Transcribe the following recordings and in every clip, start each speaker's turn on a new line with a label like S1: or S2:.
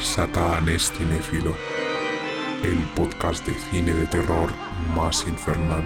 S1: Satán es cinéfilo, el podcast de cine de terror más infernal.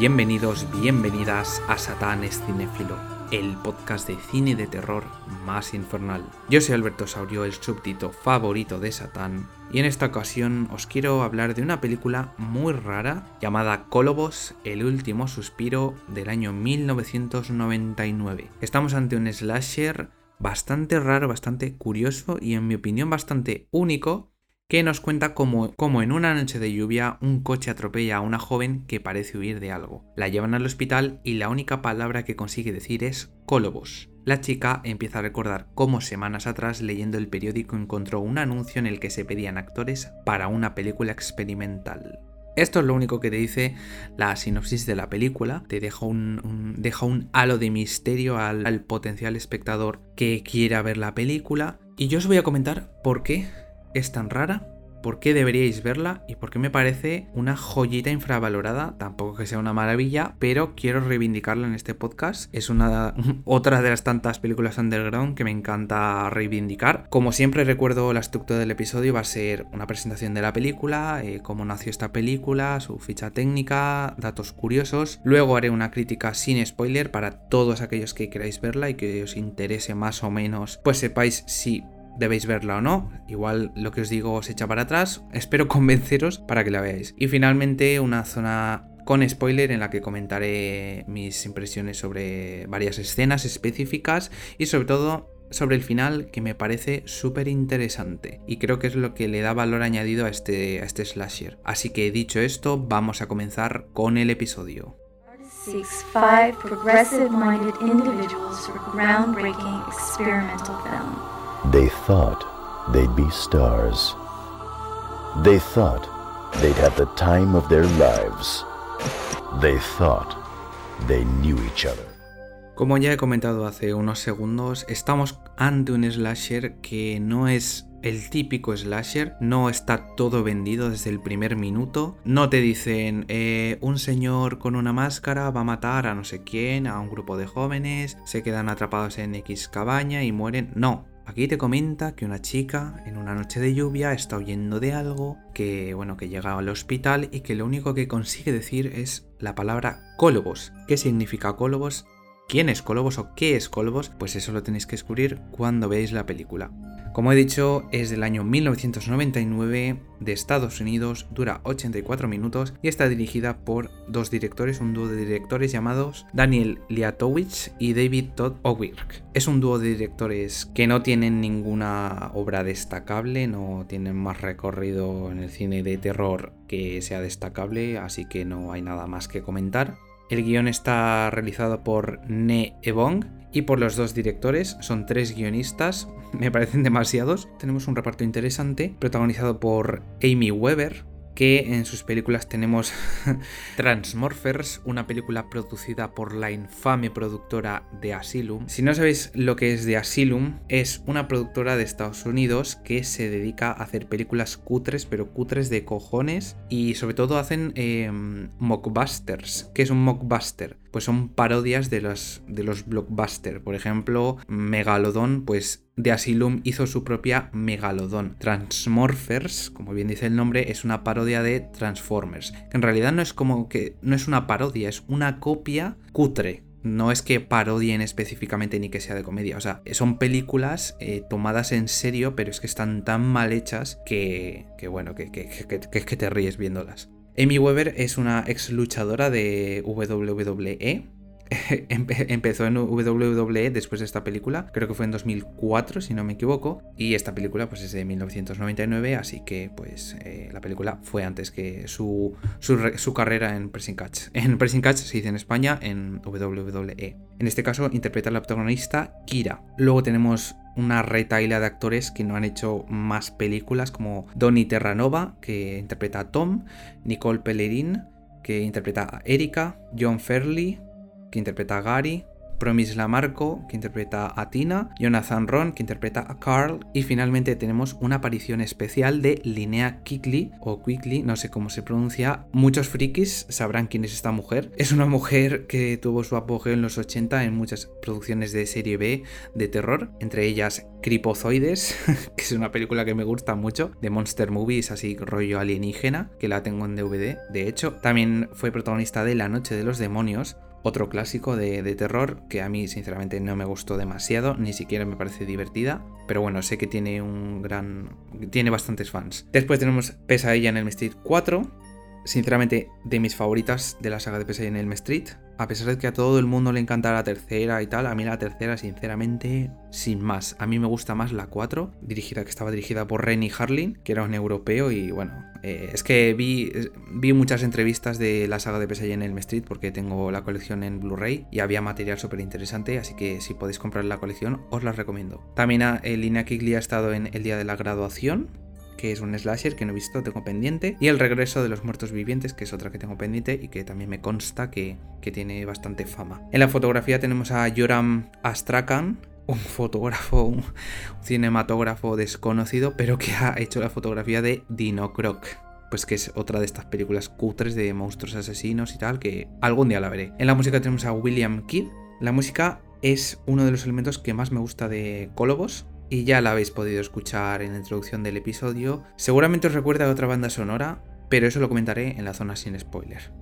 S2: Bienvenidos, bienvenidas a Satán es Cinéfilo, el podcast de cine de terror más infernal. Yo soy Alberto Saurio, el súbdito favorito de Satán, y en esta ocasión os quiero hablar de una película muy rara llamada Colobos, el último suspiro del año 1999. Estamos ante un slasher bastante raro, bastante curioso y en mi opinión bastante único que nos cuenta cómo, en una noche de lluvia un coche atropella a una joven que parece huir de algo. La llevan al hospital y la única palabra que consigue decir es Colobos. La chica empieza a recordar cómo semanas atrás leyendo el periódico encontró un anuncio en el que se pedían actores para una película experimental. Esto es lo único que te dice la sinopsis de la película, te deja un, deja un halo de misterio al, al potencial espectador que quiera ver la película y yo os voy a comentar por qué es tan rara, por qué deberíais verla y por qué me parece una joyita infravalorada, tampoco que sea una maravilla, pero quiero reivindicarla en este podcast. Es una otra de las tantas películas underground que me encanta reivindicar. Como siempre recuerdo la estructura del episodio va a ser una presentación de la película, eh, cómo nació esta película, su ficha técnica, datos curiosos. Luego haré una crítica sin spoiler para todos aquellos que queráis verla y que os interese más o menos, pues sepáis si debéis verla o no. Igual lo que os digo os echa para atrás. Espero convenceros para que la veáis. Y finalmente una zona con spoiler en la que comentaré mis impresiones sobre varias escenas específicas y sobre todo sobre el final que me parece súper interesante y creo que es lo que le da valor añadido a este, a este slasher. Así que dicho esto, vamos a comenzar con el episodio.
S3: They thought they'd be stars. They thought they'd have the time of their lives. They thought they knew each other.
S2: Como ya he comentado hace unos segundos, estamos ante un slasher que no es el típico slasher, no está todo vendido desde el primer minuto, no te dicen eh, un señor con una máscara va a matar a no sé quién, a un grupo de jóvenes, se quedan atrapados en X cabaña y mueren, no, Aquí te comenta que una chica en una noche de lluvia está huyendo de algo, que bueno, que llega al hospital y que lo único que consigue decir es la palabra Colobos. ¿Qué significa Colobos? ¿Quién es Colobos o qué es Colobos? Pues eso lo tenéis que descubrir cuando veáis la película. Como he dicho, es del año 1999 de Estados Unidos, dura 84 minutos y está dirigida por dos directores, un dúo de directores llamados Daniel Liatowicz y David Todd Owirk. Es un dúo de directores que no tienen ninguna obra destacable, no tienen más recorrido en el cine de terror que sea destacable, así que no hay nada más que comentar. El guion está realizado por Ne Ebong y por los dos directores, son tres guionistas, me parecen demasiados. Tenemos un reparto interesante, protagonizado por Amy Weber, que en sus películas tenemos Transmorphers, una película producida por la infame productora de Asylum. Si no sabéis lo que es de Asylum, es una productora de Estados Unidos que se dedica a hacer películas cutres, pero cutres de cojones, y sobre todo hacen em, mockbusters. ¿Qué es un mockbuster? Pues son parodias de los, de los blockbusters. Por ejemplo, Megalodon, pues de Asylum hizo su propia Megalodon. Transmorphers, como bien dice el nombre, es una parodia de Transformers. En realidad no es como que no es una parodia, es una copia cutre. No es que parodien específicamente ni que sea de comedia, o sea, son películas eh, tomadas en serio, pero es que están tan mal hechas que, que bueno, que, que, que te ríes viéndolas. Amy Weber es una ex luchadora de WWE empezó en WWE después de esta película, creo que fue en 2004 si no me equivoco, y esta película pues es de 1999, así que pues eh, la película fue antes que su, su, carrera en Pressing Catch. En Pressing Catch se dice en España, en WWE. En este caso interpreta a la protagonista Kira. Luego tenemos una retaila de actores que no han hecho más películas como Donny Terranova, que interpreta a Tom, Nicole Pellerin, que interpreta a Erika, John Fairley, que interpreta a Gary, Promis Lamarco, que interpreta a Tina, Jonathan Ron, que interpreta a Carl, y finalmente tenemos una aparición especial de Linnea Quigley, o Quigley, no sé cómo se pronuncia. Muchos frikis sabrán quién es esta mujer. Es una mujer que tuvo su apogeo en los 80 en muchas producciones de serie B de terror, entre ellas Cripozoides, que es una película que me gusta mucho, de Monster Movies, así rollo alienígena, que la tengo en DVD. De hecho, también fue protagonista de La Noche de los Demonios, otro clásico de, terror que a mí sinceramente no me gustó demasiado, ni siquiera me parece divertida, pero bueno, sé que tiene un gran... tiene bastantes fans. Después tenemos Pesadilla en el Street 4, sinceramente de mis favoritas de la saga de Pesadilla en el Street, a pesar de que a todo el mundo le encanta la tercera y tal, a mí la tercera, sinceramente, sin más. A mí me gusta más la 4, dirigida, que estaba dirigida por Renny Harlin, que era un europeo, y bueno, eh, es que vi, vi muchas entrevistas de la saga de en Elm Street, porque tengo la colección en Blu-ray y había material súper interesante, así que si podéis comprar la colección, os la recomiendo. También a, eh, Lina Kigley ha estado en El Día de la Graduación, que es un slasher que no he visto, tengo pendiente. Y El regreso de los muertos vivientes, que es otra que tengo pendiente y que también me consta que, tiene bastante fama. En la fotografía tenemos a Joram Astrakhan, un fotógrafo, un cinematógrafo desconocido, pero que ha hecho la fotografía de Dino Croc pues que es otra de estas películas cutres de monstruos asesinos y tal, que algún día la veré. En la música tenemos a William Kidd. La música es uno de los elementos que más me gusta de Colobos, y ya la habéis podido escuchar en la introducción del episodio. Seguramente os recuerda a otra banda sonora, pero eso lo comentaré en la zona sin spoiler.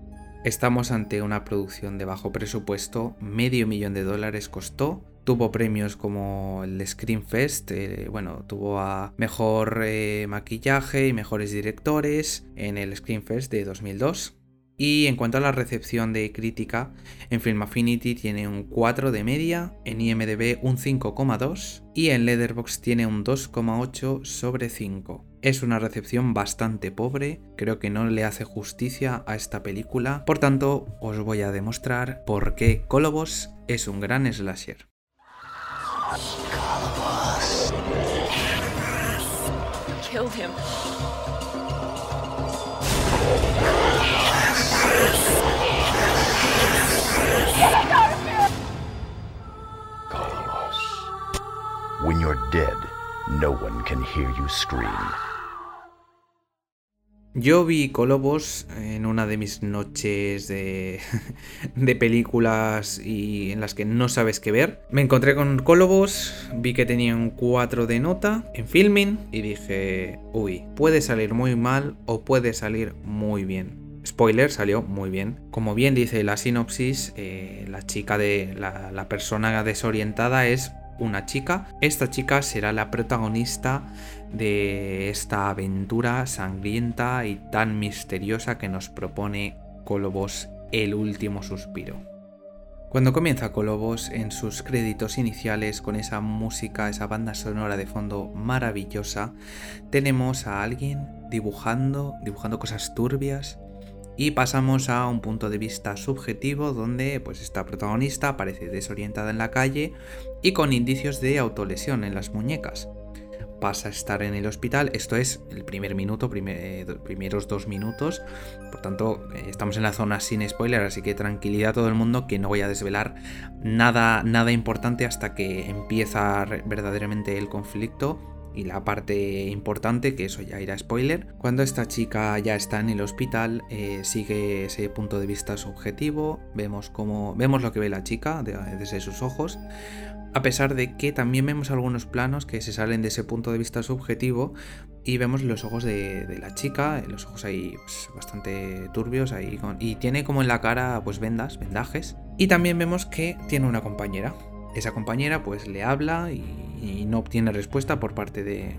S2: Estamos ante una producción de bajo presupuesto, medio millón de dólares costó, tuvo premios como el Screen Fest, eh, bueno, tuvo a mejor eh, maquillaje y mejores directores en el Screen Fest de 2002. Y en cuanto a la recepción de crítica, en Film Affinity tiene un 4 de media, en IMDb un 5,2 y en Letterboxd tiene un 2,8 sobre 5. Es una recepción bastante pobre, creo que no le hace justicia a esta película, por tanto os voy a demostrar por qué Colobos es un gran slasher.
S3: When you're dead, no one can hear you scream.
S2: Yo vi Colobos en una de mis noches de, de, películas y en las que no sabes qué ver. Me encontré con Colobos, vi que tenía un 4 de nota en filming y dije, uy, puede salir muy mal o puede salir muy bien. Spoiler, salió muy bien. Como bien dice la sinopsis, eh, la chica de la persona desorientada es una chica. Esta chica será la protagonista de esta aventura sangrienta y tan misteriosa que nos propone Colobos el último suspiro. Cuando comienza Colobos en sus créditos iniciales con esa música, esa banda sonora de fondo maravillosa, tenemos a alguien dibujando, dibujando cosas turbias, y pasamos a un punto de vista subjetivo donde pues esta protagonista aparece desorientada en la calle y con indicios de autolesión en las muñecas. Pasa a estar en el hospital, esto es el primer minuto, eh, primeros dos minutos, por tanto eh, estamos en la zona sin spoiler, así que tranquilidad a todo el mundo que no voy a desvelar nada, nada importante hasta que empieza verdaderamente el conflicto y la parte importante, que eso ya irá spoiler, cuando esta chica ya está en el hospital, eh, sigue ese punto de vista subjetivo, vemos, cómo, vemos lo que ve la chica desde sus ojos, a pesar de que también vemos algunos planos que se salen de ese punto de vista subjetivo y vemos los ojos de, la chica, los ojos ahí pues, bastante turbios ahí y tiene como en la cara pues vendas, vendajes. Y también vemos que tiene una compañera, esa compañera pues le habla y, no obtiene respuesta por parte de,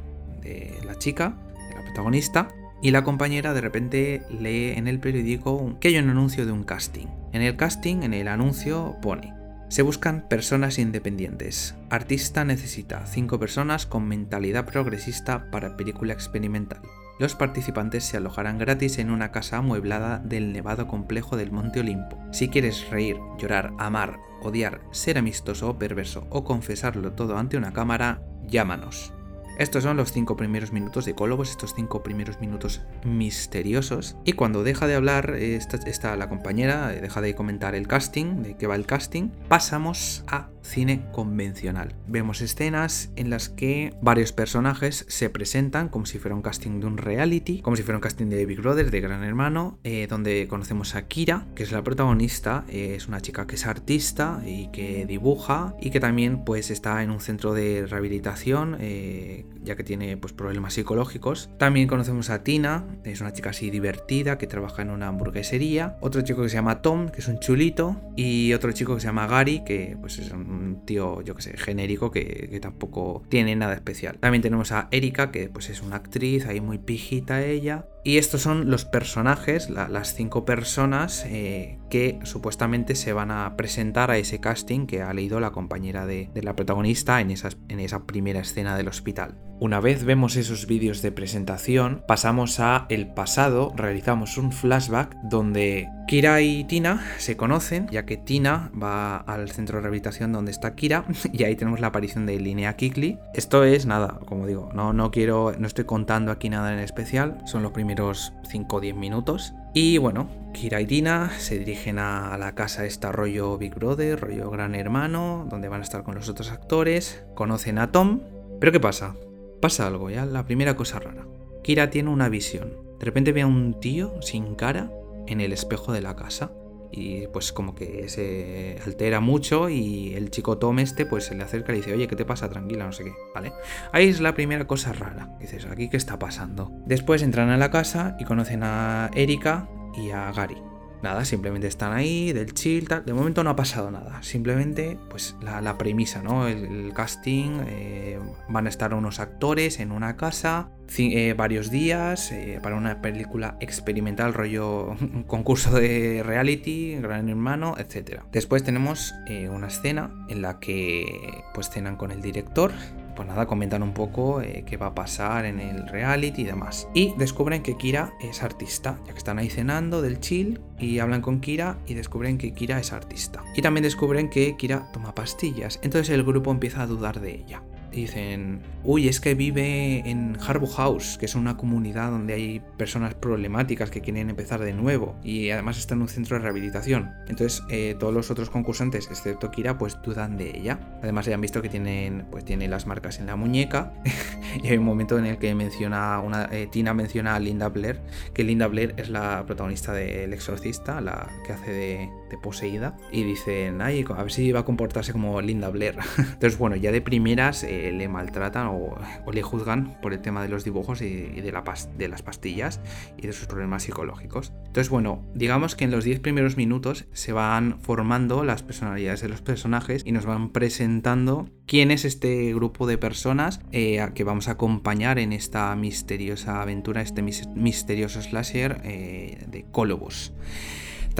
S2: la chica, de la protagonista. y la compañera de repente lee en el periódico que hay un anuncio de un casting. En el casting, en el anuncio, pone se buscan personas independientes. Artista necesita 5 personas con mentalidad progresista para película experimental. Los participantes se alojarán gratis en una casa amueblada del nevado complejo del Monte Olimpo. Si quieres reír, llorar, amar, odiar, ser amistoso o perverso o confesarlo todo ante una cámara, llámanos. Estos son los cinco primeros minutos de Colobos, estos cinco primeros minutos misteriosos. Y cuando deja de hablar está la compañera, deja de comentar el casting, de qué va el casting, pasamos a cine convencional. Vemos escenas en las que varios personajes se presentan como si fuera un casting de un reality, como si fuera un casting de Big Brother, de Gran Hermano, eh, donde conocemos a Kira, que es la protagonista, eh, es una chica que es artista y que dibuja y que también pues está en un centro de rehabilitación, eh, ya que tiene pues problemas psicológicos. También conocemos a Tina, es una chica así divertida que trabaja en una hamburguesería, otro chico que se llama Tom, que es un chulito, y otro chico que se llama Gary, que pues es un tío, yo que sé, genérico que, tampoco tiene nada especial. También tenemos a Erika, que pues es una actriz, ahí muy pijita ella. Y estos son los personajes, las cinco personas eh, que supuestamente se van a presentar a ese casting que ha leído la compañera de, la protagonista en, en esa primera escena del hospital. Una vez vemos esos vídeos de presentación, pasamos a el pasado, realizamos un flashback donde Kira y Tina se conocen, ya que Tina va al centro de rehabilitación donde está Kira y ahí tenemos la aparición de Linnea Kikli. Esto es nada, como digo, no, no quiero, no estoy contando aquí nada en especial, son los primeros 5 o 10 minutos. Y bueno, Kira y Tina se dirigen a la casa esta rollo Big Brother, rollo Gran Hermano, donde van a estar con los otros actores, conocen a Tom. Pero ¿qué pasa? Pasa algo, ya, la primera cosa rara. Kira tiene una visión. De repente ve a un tío sin cara en el espejo de la casa. Y pues como que se altera mucho y el chico Tom este pues se le acerca y dice, oye, ¿qué te pasa? Tranquila, no sé qué, ¿vale? Ahí es la primera cosa rara. Dices, ¿aquí qué está pasando? Después entran a la casa y conocen a Erika y a Gary. Nada, simplemente están ahí, del chill, tal. De momento no ha pasado nada. Simplemente, pues, la, premisa, ¿no? El, casting. Eh, van a estar unos actores en una casa. Eh, varios días. Eh, para una película experimental, rollo concurso de reality, gran hermano, etc. Después tenemos una escena en la que, pues, cenan con el director pues nada, comentan un poco eh, qué va a pasar en el reality y demás. Y descubren que Kira es artista, ya que están ahí cenando del chill y hablan con Kira y descubren que Kira es artista. Y también descubren que Kira toma pastillas, entonces el grupo empieza a dudar de ella dicen, uy, es que vive en Harbour House, que es una comunidad donde hay personas problemáticas que quieren empezar de nuevo y además está en un centro de rehabilitación. Entonces eh, todos los otros concursantes, excepto Kira, pues dudan de ella. Además ya han visto que tienen, pues tiene las marcas en la muñeca y hay un momento en el que menciona una, eh, Tina menciona a Linda Blair, que Linda Blair es la protagonista del Exorcista, la que hace de, poseída y dicen, ay, a ver si va a comportarse como Linda Blair. Entonces bueno, ya de primeras eh, le maltratan o, le juzgan por el tema de los dibujos y, de, la de las pastillas y de sus problemas psicológicos. Entonces, bueno, digamos que en los 10 primeros minutos se van formando las personalidades de los personajes y nos van presentando quién es este grupo de personas eh, que vamos a acompañar en esta misteriosa aventura, este misterioso slasher eh, de Colobos.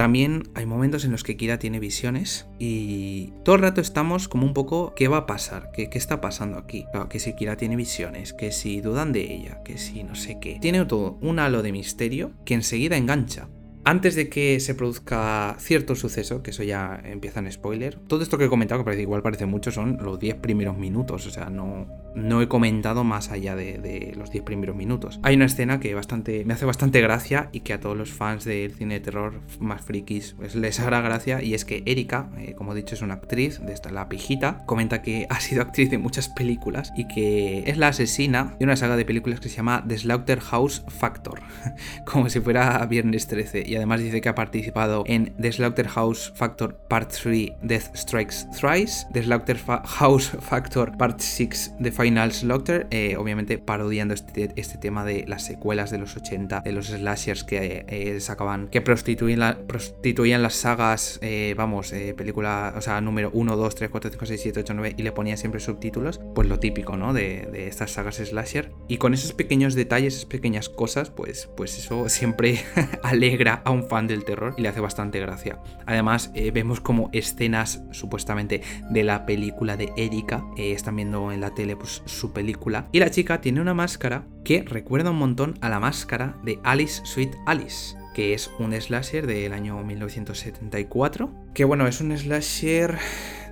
S2: También hay momentos en los que Kira tiene visiones y todo el rato estamos como un poco, ¿qué va a pasar? ¿Qué, está pasando aquí? que si Kira tiene visiones, que si dudan de ella, que si no sé qué. Tiene todo un halo de misterio que enseguida engancha. Antes de que se produzca cierto suceso, que eso ya empieza en spoiler, todo esto que he comentado, que parece, igual parece mucho, son los 10 primeros minutos, o sea, no, no he comentado más allá de, los 10 primeros minutos. Hay una escena que bastante, me hace bastante gracia y que a todos los fans del cine de terror más frikis pues, les hará gracia, y es que Erika, eh, como he dicho, es una actriz, de esta, la pijita, comenta que ha sido actriz de muchas películas y que es la asesina de una saga de películas que se llama The Slaughterhouse Factor, como si fuera Viernes 13 y además dice que ha participado en The Slaughterhouse Factor Part 3 Death Strikes Thrice, The Slaughterhouse Factor Part 6 The Final Slaughter, eh, obviamente parodiando este, este, tema de las secuelas de los 80, de los slashers que eh, sacaban, que prostituían, la, prostituían las sagas, eh, vamos, película, o sea, número 1, 2, 3, 4, 5, 6, 7, 8, 9 y le ponían siempre subtítulos, pues lo típico, ¿no? De, de estas sagas slasher. Y con esos pequeños detalles, esas pequeñas cosas, pues, pues eso siempre alegra a un fan del terror y le hace bastante gracia. Además, vemos como escenas supuestamente de la película de Erika, están viendo en la tele pues, su película, y la chica tiene una máscara que recuerda un montón a la máscara de Alice Sweet Alice que es un slasher del año 1974. Que bueno, es un slasher,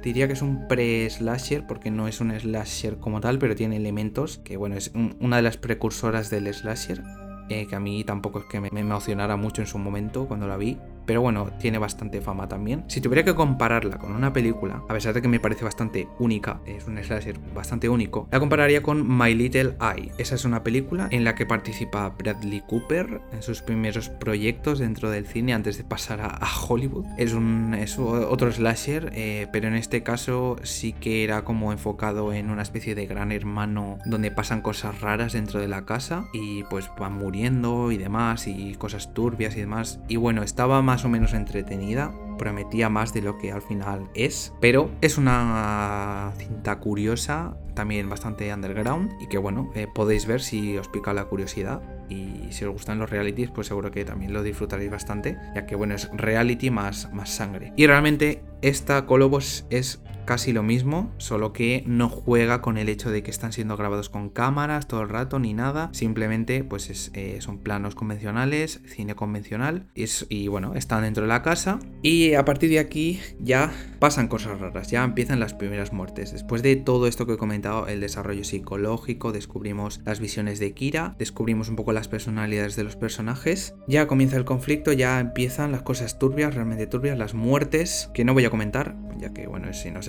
S2: diría que es un pre-slasher, porque no es un slasher como tal, pero tiene elementos, que bueno, es una de las precursoras del slasher, que a mí tampoco es que me emocionara mucho en su momento cuando la vi, pero bueno, tiene bastante fama también. Si tuviera que compararla con una película, a pesar de que me parece bastante única, es un slasher bastante único, la compararía con My Little Eye. Esa es una película en la que participa Bradley Cooper en sus primeros proyectos dentro del cine antes de pasar a, Hollywood. Es un es otro slasher, eh, pero en este caso sí que era como enfocado en una especie de gran hermano donde pasan cosas raras dentro de la casa y pues van muriendo y demás y cosas turbias y demás. Y bueno, estaba más o menos entretenida, prometía más de lo que al final es, pero es una cinta curiosa, también bastante underground y que bueno, eh, podéis ver si os pica la curiosidad y si os gustan los realities pues seguro que también lo disfrutaréis bastante ya que bueno es reality más, más sangre. Y realmente esta Colobos es casi lo mismo, solo que no juega con el hecho de que están siendo grabados con cámaras todo el rato ni nada, simplemente pues eh, son planos convencionales, cine convencional y bueno, están dentro de la casa. Y a partir de aquí ya pasan cosas raras, ya empiezan las primeras muertes. Después de todo esto que he comentado, el desarrollo psicológico, descubrimos las visiones de Kira, descubrimos un poco las personalidades de los personajes, ya comienza el conflicto, ya empiezan las cosas turbias, realmente turbias, las muertes, que no voy a comentar, ya que bueno, si no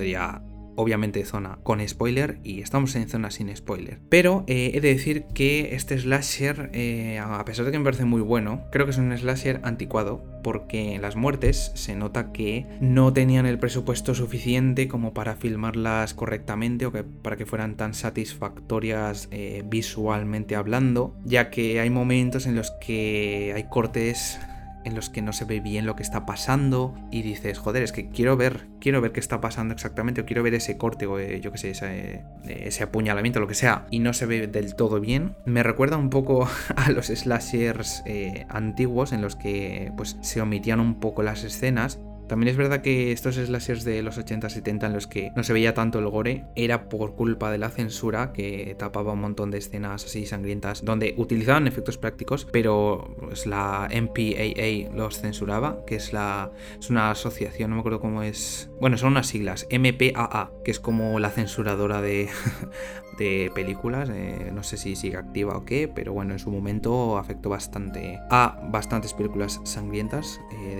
S2: obviamente zona con spoiler y estamos en zona sin spoiler. Pero eh, he de decir que este slasher, eh, a pesar de que me parece muy bueno, creo que es un slasher anticuado porque en las muertes se nota que no tenían el presupuesto suficiente como para filmarlas correctamente o que para que fueran tan satisfactorias eh, visualmente hablando, ya que hay momentos en los que hay cortes en los que no se ve bien lo que está pasando y dices, joder, es que quiero ver, quiero ver qué está pasando exactamente, o quiero ver ese corte, o eh, yo qué sé, ese, eh, ese, apuñalamiento, lo que sea, y no se ve del todo bien. Me recuerda un poco a los slashers eh, antiguos en los que pues se omitían un poco las escenas también es verdad que estos slashers de los 80-70 en los que no se veía tanto el gore era por culpa de la censura que tapaba un montón de escenas así sangrientas donde utilizaban efectos prácticos, pero pues, la MPAA los censuraba, que es la es una asociación, no me acuerdo cómo es. Bueno, son unas siglas, MPAA, que es como la censuradora de de películas, eh, no sé si sigue activa o qué, pero bueno, en su momento afectó bastante a bastantes películas sangrientas eh,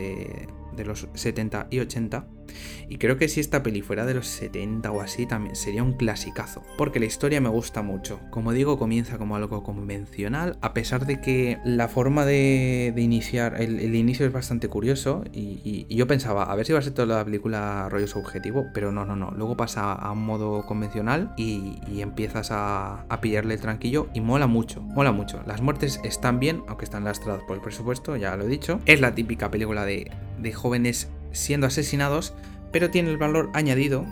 S2: de de los 70 y 80. Y creo que si esta peli fuera de los 70 o así, también sería un clasicazo. Porque la historia me gusta mucho. Como digo, comienza como algo convencional, a pesar de que la forma de, iniciar, el, inicio es bastante curioso. Y, yo pensaba, a ver si va a ser toda la película rollo subjetivo, pero no, no, no. Luego pasa a un modo convencional y, empiezas a, pillarle el tranquillo y mola mucho, mola mucho. Las muertes están bien, aunque están lastradas por el presupuesto, ya lo he dicho. Es la típica película de de jóvenes siendo asesinados, pero tiene el valor añadido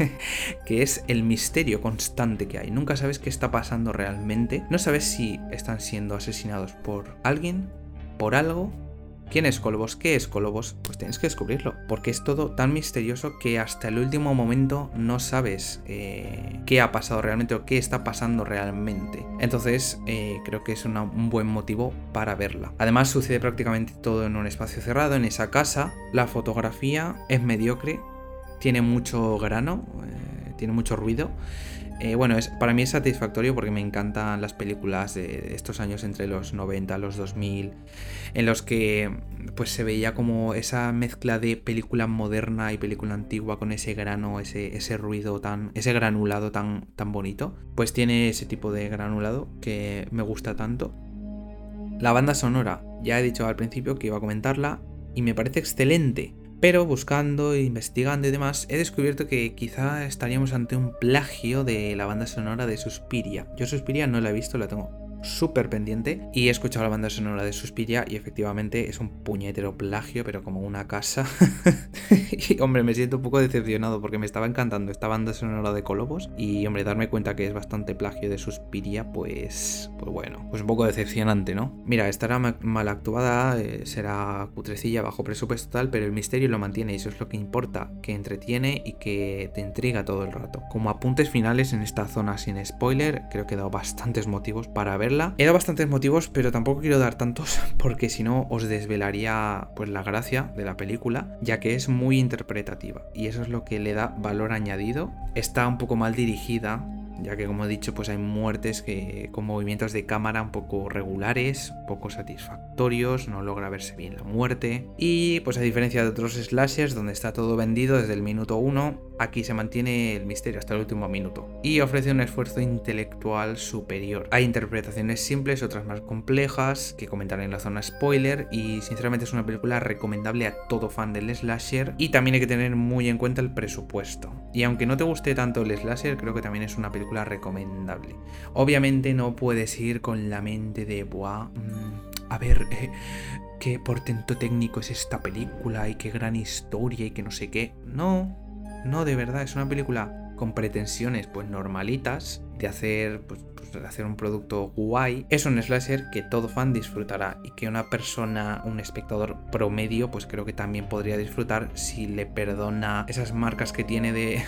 S2: que, es el misterio constante que hay. Nunca sabes qué está pasando realmente. No sabes si están siendo asesinados por alguien, por algo ¿Quién es Colobos? ¿Qué es Colobos? Pues tienes que descubrirlo, porque es todo tan misterioso que hasta el último momento no sabes eh, qué ha pasado realmente o qué está pasando realmente. Entonces eh, creo que es un buen motivo para verla. Además sucede prácticamente todo en un espacio cerrado, en esa casa. La fotografía es mediocre, tiene mucho grano, eh, tiene mucho ruido. Eh, bueno, es, para mí es satisfactorio porque me encantan las películas de estos años entre los 90 los 2000, en los que pues se veía como esa mezcla de película moderna y película antigua con ese grano, ese, ese ruido tan, ese granulado tan, tan bonito. Pues tiene ese tipo de granulado que me gusta tanto. La banda sonora, ya he dicho al principio que iba a comentarla y me parece excelente Pero buscando, investigando y demás, he descubierto que quizá estaríamos ante un plagio de la banda sonora de Suspiria. Yo Suspiria no la he visto, la tengo súper pendiente y he escuchado la banda sonora de Suspiria y efectivamente es un puñetero plagio, pero como una casa. y hombre, me siento un poco decepcionado porque me estaba encantando esta banda sonora de Colobos y hombre, darme cuenta que es bastante plagio de Suspiria, pues, pues bueno, pues un poco decepcionante, ¿no? Mira, estará mal actuada, eh, será cutrecilla bajo presupuesto tal, pero el misterio lo mantiene y eso es lo que importa, que entretiene y que te intriga todo el rato. Como apuntes finales en esta zona sin spoiler, creo que he dado bastantes motivos para verla. He dado bastantes motivos, pero tampoco quiero dar tantos porque si no os desvelaría pues la gracia de la película, ya que es muy interpretativa. Y eso es lo que le da valor añadido. Está un poco mal dirigida, ya que como he dicho pues hay muertes que con movimientos de cámara un poco regulares, poco satisfactorios, no logra verse bien la muerte. Y pues a diferencia de otros slashers donde está todo vendido desde el minuto 1, aquí se mantiene el misterio hasta el último minuto y ofrece un esfuerzo intelectual superior. Hay interpretaciones simples, otras más complejas que comentaré en la zona spoiler y sinceramente es una película recomendable a todo fan del slasher y también hay que tener muy en cuenta el presupuesto. Y aunque no te guste tanto el slasher, creo que también es una película recomendable. Obviamente no puedes ir con la mente de, Buah, mm, a ver, eh, qué portento técnico es esta película y qué gran historia y que no sé qué. No, no, de verdad, es una película con pretensiones pues normalitas de hacer pues, hacer un producto guay, es un slasher que todo fan disfrutará y que una persona, un espectador promedio, pues creo que también podría disfrutar si le perdona esas marcas que tiene de,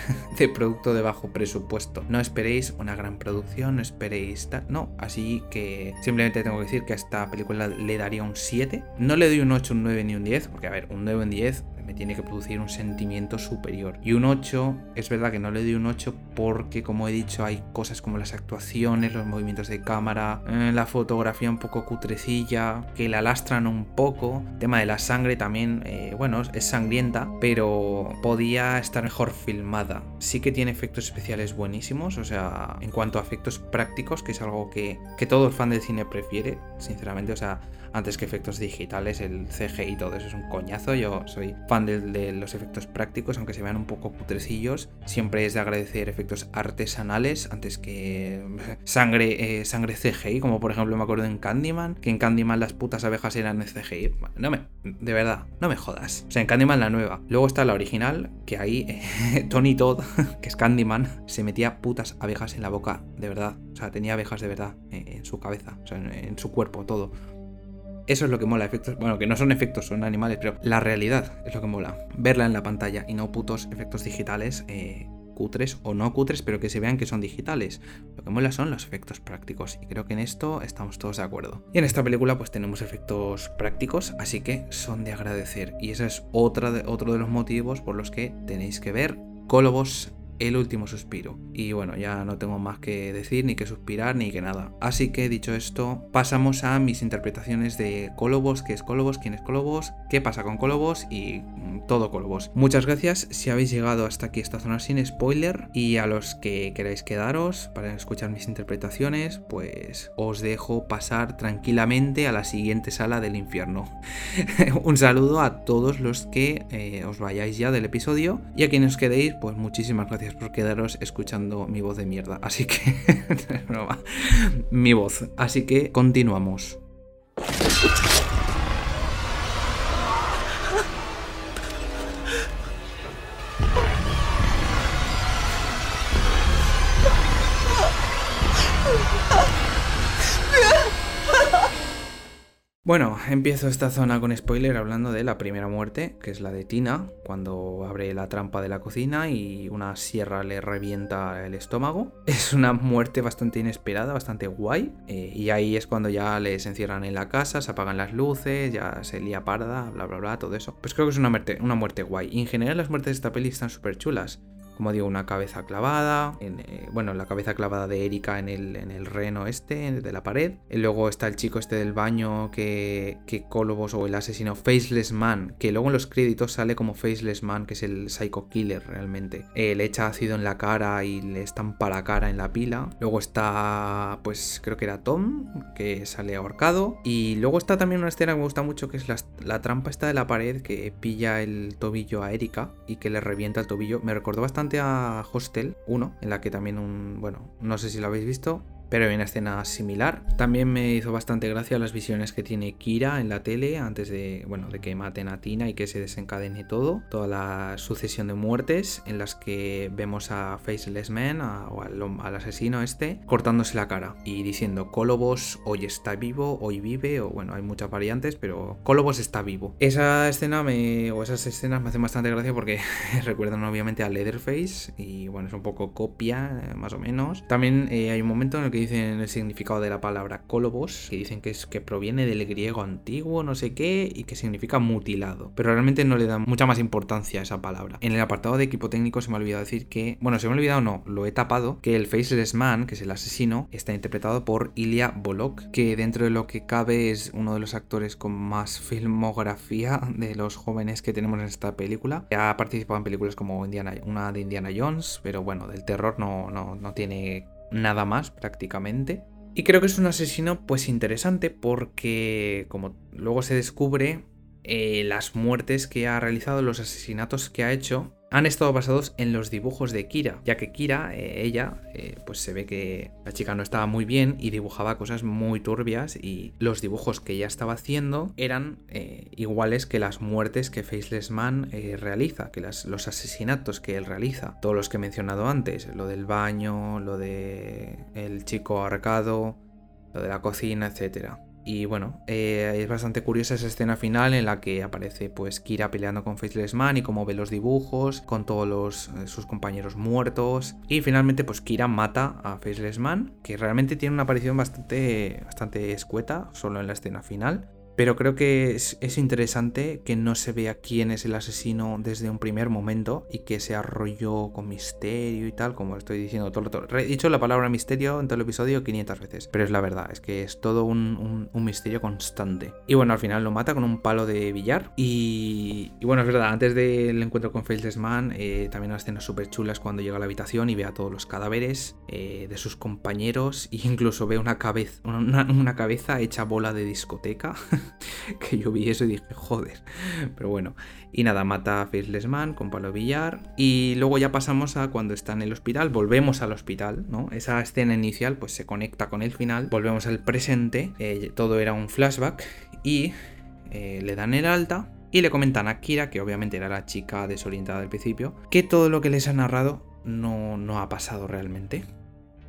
S2: producto de bajo presupuesto. No esperéis una gran producción, no esperéis tal, no, así que simplemente tengo que decir que a esta película le daría un 7. No le doy un 8, un 9 ni un 10, porque a ver, un 9 un 10 me tiene que producir un sentimiento superior. Y un 8, es verdad que no le doy un 8 porque, como he dicho, hay cosas como las actuaciones, los movimientos de cámara, eh, la fotografía un poco cutrecilla, que la lastran un poco. El tema de la sangre también, eh, bueno, es sangrienta, pero podía estar mejor filmada. Sí que tiene efectos especiales buenísimos, o sea, en cuanto a efectos prácticos, que es algo que, que todo el fan del cine prefiere, sinceramente, o sea, antes que efectos digitales, el CG y todo eso es un coñazo. Yo soy fan de, los efectos prácticos, aunque se vean un poco putrecillos. Siempre es de agradecer efectos artesanales antes que sangre, eh, sangre CGI, como por ejemplo me acuerdo en Candyman, que en Candyman las putas abejas eran CGI. No me, de verdad, no me jodas. O sea, en Candyman la nueva. Luego está la original, que ahí eh, Tony Todd, que es Candyman, se metía putas abejas en la boca, de verdad. O sea, tenía abejas de verdad eh, en su cabeza, o sea, en su cuerpo, todo. Eso es lo que mola, efectos. Bueno, que no son efectos, son animales, pero la realidad es lo que mola. Verla en la pantalla y no putos efectos digitales. Eh, cutres o no cutres, pero que se vean que son digitales. Lo que mola son los efectos prácticos y creo que en esto estamos todos de acuerdo. Y en esta película pues tenemos efectos prácticos, así que son de agradecer y ese es otra de, otro de los motivos por los que tenéis que ver Colobos el último suspiro. Y bueno, ya no tengo más que decir, ni que suspirar, ni que nada. Así que dicho esto, pasamos a mis interpretaciones de Colobos, qué es Colobos, quién es Colobos, qué pasa con Colobos y mm, todo Colobos. Muchas gracias si habéis llegado hasta aquí esta zona sin spoiler y a los que queráis quedaros para escuchar mis interpretaciones, pues os dejo pasar tranquilamente a la siguiente sala del infierno. Un saludo a todos los que eh, os vayáis ya del episodio y a quienes os quedéis, pues muchísimas gracias por quedaros escuchando mi voz de mierda. Así que... mi voz. Así que continuamos. Bueno, empiezo esta zona con spoiler hablando de la primera muerte, que es la de Tina, cuando abre la trampa de la cocina y una sierra le revienta el estómago. Es una muerte bastante inesperada, bastante guay, eh, y ahí es cuando ya les encierran en la casa, se apagan las luces, ya se lía parda, bla bla bla, todo eso. Pues creo que es una muerte, una muerte guay. Y en general las muertes de esta peli están súper chulas como digo, una cabeza clavada, eh, bueno, la cabeza clavada de Erika en el, en el reno este, de la pared. Y luego está el chico este del baño que, que Colobos o el asesino Faceless Man, que luego en los créditos sale como Faceless Man, que es el Psycho Killer realmente. Eh, le echa ácido en la cara y le estampa la cara en la pila. Luego está, pues creo que era Tom, que sale ahorcado. Y luego está también una escena que me gusta mucho, que es la, la trampa esta de la pared que pilla el tobillo a Erika y que le revienta el tobillo. Me recordó bastante a Hostel 1, en la que también un, bueno, no sé si lo habéis visto, pero hay una escena similar. También me hizo bastante gracia las visiones que tiene Kira en la tele antes de, bueno, de que maten a Tina y que se desencadene todo. Toda la sucesión de muertes en las que vemos a Faceless Man, o al, asesino este, cortándose la cara y diciendo Colobos hoy está vivo, hoy vive, o bueno, hay muchas variantes, pero Colobos está vivo. Esa escena me, o esas escenas me hacen bastante gracia porque recuerdan obviamente a Leatherface y bueno, es un poco copia, eh, más o menos. También eh, hay un momento en el que dicen el significado de la palabra colobos, que dicen que es que proviene del griego antiguo, no sé qué, y que significa mutilado. Pero realmente no le dan mucha más importancia a esa palabra. En el apartado de equipo técnico se me ha olvidado decir que, bueno, se me ha olvidado no, lo he tapado, que el Faceless Man, que es el asesino, está interpretado por Ilya Bolok, que dentro de lo que cabe es uno de los actores con más filmografía de los jóvenes que tenemos en esta película. Ha participado en películas como Indiana, una de Indiana Jones, pero bueno, del terror no, no, no tiene nada más prácticamente. Y creo que es un asesino pues interesante porque como luego se descubre eh, las muertes que ha realizado, los asesinatos que ha hecho, han estado basados en los dibujos de Kira, ya que Kira, eh, ella, eh, pues se ve que la chica no estaba muy bien y dibujaba cosas muy turbias y los dibujos que ella estaba haciendo eran eh, iguales que las muertes que Faceless Man realiza, que las, los asesinatos que él realiza, todos los que he mencionado antes, lo del baño, lo de el chico arcado, lo de la cocina, etcétera. Y bueno, eh, es bastante curiosa esa escena final en la que aparece pues Kira peleando con Faceless Man y cómo ve los dibujos, con todos eh, sus compañeros muertos. Y finalmente pues Kira mata a Faceless Man, que realmente tiene una aparición bastante, bastante escueta, solo en la escena final. Pero creo que es, interesante que no se vea quién es el asesino desde un primer momento y que se arrolló con misterio y tal, como estoy diciendo todo, todo. He dicho la palabra misterio en todo el episodio 500 veces, pero es la verdad, es que es todo un, misterio constante. Y bueno, al final lo mata con un palo de billar. Y, bueno, es verdad, antes del encuentro con Faceless Man, eh, también unas escenas súper chulas cuando llega a la habitación y ve a todos los cadáveres eh, de sus compañeros e incluso ve una cabeza, una cabeza hecha bola de discoteca. que yo vi eso y dije, joder. Pero bueno, y nada, mata a Faceless Man con palo billar. Y luego ya pasamos a cuando está en el hospital, volvemos al hospital, ¿no? Esa escena inicial pues se conecta con el final, volvemos al presente, eh, todo era un flashback y eh, le dan el alta. Y le comentan a Kira, que obviamente era la chica desorientada del principio, que todo lo que les ha narrado no, no ha pasado realmente.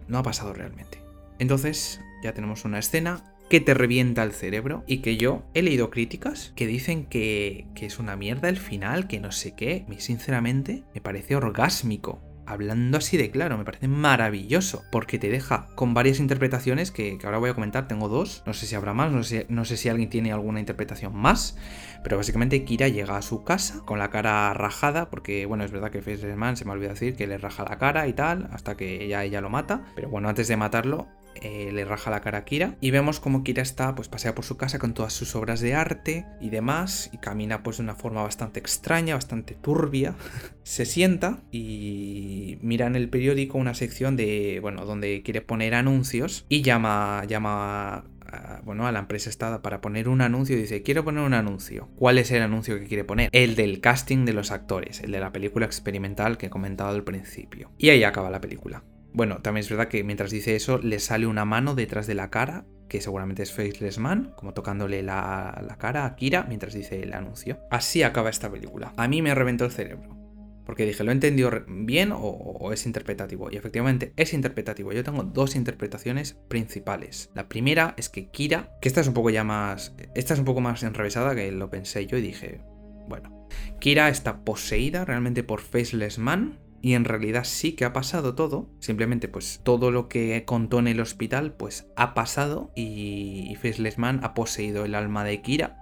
S2: No ha pasado realmente. Entonces, ya tenemos una escena que te revienta el cerebro y que yo he leído críticas que dicen que, es una mierda el final, que no sé qué. Mí sinceramente me parece orgásmico. Hablando así de claro, me parece maravilloso, porque te deja con varias interpretaciones que, ahora voy a comentar, tengo dos, no sé si habrá más, no sé, no sé si alguien tiene alguna interpretación más, pero básicamente Kira llega a su casa con la cara rajada, porque bueno, es verdad que Man se me olvidó decir que le raja la cara y tal, hasta que ella, ella lo mata, pero bueno, antes de matarlo, eh, le raja la cara a Kira y vemos como Kira está pues pasea por su casa con todas sus obras de arte y demás y camina pues de una forma bastante extraña, bastante turbia. Se sienta y mira en el periódico una sección de bueno, donde quiere poner anuncios y llama llama a, bueno, a la empresa está para poner un anuncio y dice, quiero poner un anuncio. ¿Cuál es el anuncio que quiere poner? El del casting de los actores, el de la película experimental que he comentado al principio. Y ahí acaba la película. Bueno, también es verdad que mientras dice eso, le sale una mano detrás de la cara, que seguramente es Faceless Man, como tocándole la, cara a Kira mientras dice el anuncio. Así acaba esta película. A mí me reventó el cerebro. Porque dije, ¿lo he entendido bien o, es interpretativo? Y efectivamente es interpretativo. Yo tengo dos interpretaciones principales. La primera es que Kira, que esta es un poco ya más. Esta es un poco más enrevesada que lo pensé yo y dije, bueno, Kira está poseída realmente por Faceless Man y en realidad sí que ha pasado todo, simplemente pues todo lo que contó en el hospital pues ha pasado y, Faceless ha poseído el alma de Kira.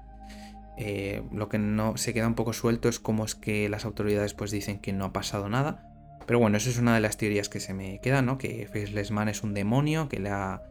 S2: Eh, lo que no se queda un poco suelto es cómo es que las autoridades pues dicen que no ha pasado nada. Pero bueno, eso es una de las teorías que se me queda, ¿no? Que Faceless es un demonio que le ha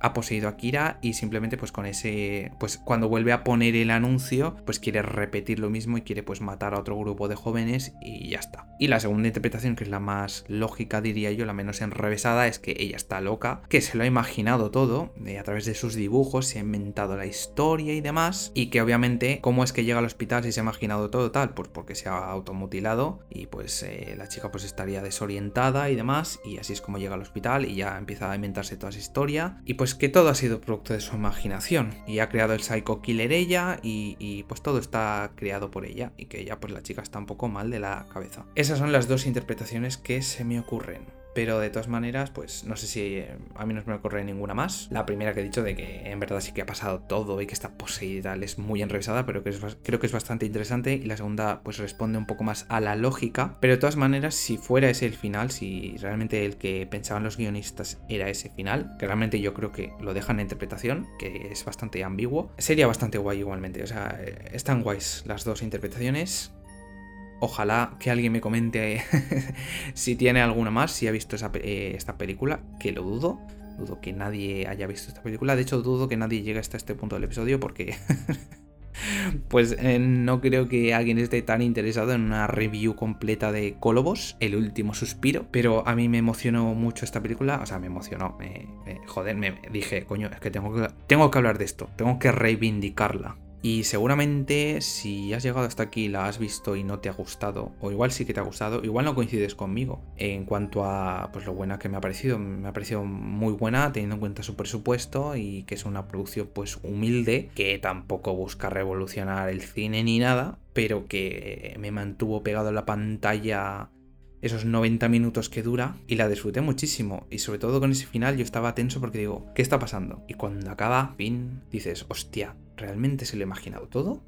S2: ha poseído a Kira y simplemente pues con ese pues cuando vuelve a poner el anuncio pues quiere repetir lo mismo y quiere pues matar a otro grupo de jóvenes y ya está. Y la segunda interpretación que es la más lógica diría yo, la menos enrevesada es que ella está loca, que se lo ha imaginado todo a través de sus dibujos, se ha inventado la historia y demás y que obviamente cómo es que llega al hospital si se ha imaginado todo tal, pues porque se ha automutilado y pues eh, la chica pues estaría desorientada y demás y así es como llega al hospital y ya empieza a inventarse toda esa historia y pues que todo ha sido producto de su imaginación y ha creado el Psycho Killer ella y, pues todo está creado por ella y que ella pues la chica está un poco mal de la cabeza. Esas son las dos interpretaciones que se me ocurren. Pero de todas maneras, pues no sé si eh, a mí no me ocurre ninguna más. La primera que he dicho de que en verdad sí que ha pasado todo y que está poseída es muy enrevesada, pero que creo que es bastante interesante. Y la segunda pues responde un poco más a la lógica. Pero de todas maneras, si fuera ese el final, si realmente el que pensaban los guionistas era ese final, que realmente yo creo que lo dejan en interpretación, que es bastante ambiguo, sería bastante guay igualmente. O sea, eh, están guays las dos interpretaciones. Ojalá que alguien me comente si tiene alguna más, si ha visto eh, esta película, que lo dudo. Dudo que nadie haya visto esta película. De hecho, dudo que nadie llegue hasta este punto del episodio porque... pues eh, no creo que alguien esté tan interesado en una review completa de Colobos, el último suspiro. Pero a mí me emocionó mucho esta película. O sea, me emocionó. joder, me dije, coño, es que tengo, que tengo que hablar de esto. Tengo que reivindicarla. Y seguramente si has llegado hasta aquí, la has visto y no te ha gustado, o igual sí que te ha gustado, igual no coincides conmigo en cuanto a pues lo buena que me ha parecido. Me ha parecido muy buena teniendo en cuenta su presupuesto y que es una producción pues humilde, que tampoco busca revolucionar el cine ni nada, pero que me mantuvo pegado a la pantalla esos 90 minutos que dura y la disfruté muchísimo. Y sobre todo con ese final yo estaba tenso porque digo, ¿qué está pasando? Y cuando acaba, fin, dices, hostia, ¿realmente se lo he imaginado todo?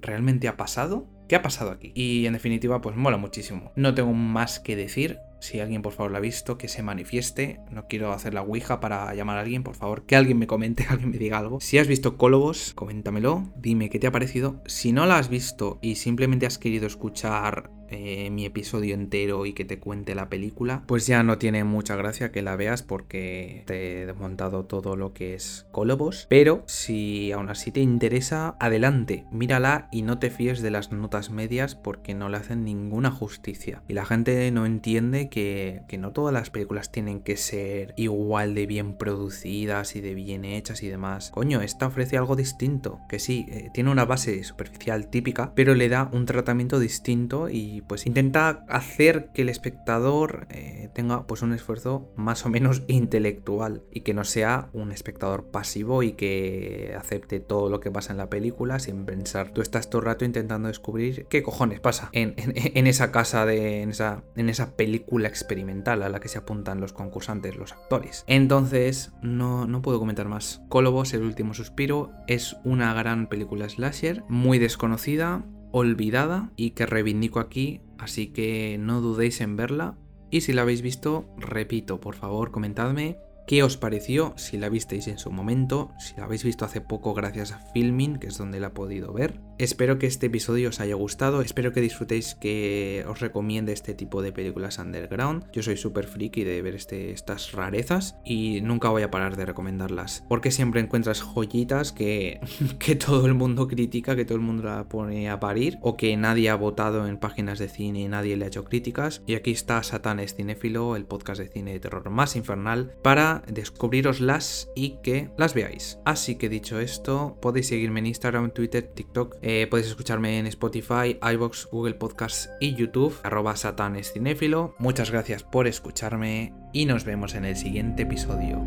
S2: ¿Realmente ha pasado? ¿Qué ha pasado aquí? Y en definitiva, pues mola muchísimo. No tengo más que decir. Si alguien por favor la ha visto, que se manifieste. No quiero hacer la ouija para llamar a alguien, por favor, que alguien me comente, que alguien me diga algo. Si has visto Colobos, coméntamelo, dime qué te ha parecido. Si no la has visto y simplemente has querido escuchar eh, mi episodio entero y que te cuente la película, pues ya no tiene mucha gracia que la veas porque te he desmontado todo lo que es Colobos. Pero si aún así te interesa, adelante, mírala y no te fíes de las notas medias porque no le hacen ninguna justicia. Y la gente no entiende que, no todas las películas tienen que ser igual de bien producidas y de bien hechas y demás. Coño, esta ofrece algo distinto, que sí, eh, tiene una base superficial típica, pero le da un tratamiento distinto y pues intenta hacer que el espectador eh, tenga pues un esfuerzo más o menos intelectual y que no sea un espectador pasivo y que acepte todo lo que pasa en la película sin pensar. Tú estás todo el rato intentando descubrir qué cojones pasa en, esa casa de en esa, en esa película experimental a la que se apuntan los concursantes, los actores. Entonces, no, no puedo comentar más. Colobos, el último suspiro, es una gran película slasher, muy desconocida, olvidada y que reivindico aquí, así que no dudéis en verla. Y si la habéis visto, repito, por favor, comentadme qué os pareció, si la visteis en su momento, si la habéis visto hace poco gracias a Filming, que es donde la he podido ver. Espero que este episodio os haya gustado, espero que disfrutéis que os recomiende este tipo de películas underground. Yo soy súper friki de ver este, estas rarezas y nunca voy a parar de recomendarlas, porque siempre encuentras joyitas que, que todo el mundo critica, que todo el mundo la pone a parir, o que nadie ha votado en páginas de cine y nadie le ha hecho críticas. Y aquí está Satanes Cinéfilo, el podcast de cine de terror más infernal, para descubriroslas y que las veáis. Así que dicho esto, podéis seguirme en Instagram, Twitter, TikTok. Eh, podéis escucharme en Spotify, iBox, Google Podcasts y YouTube, arroba satanescinéfilo. Muchas gracias por escucharme y nos vemos en el siguiente episodio.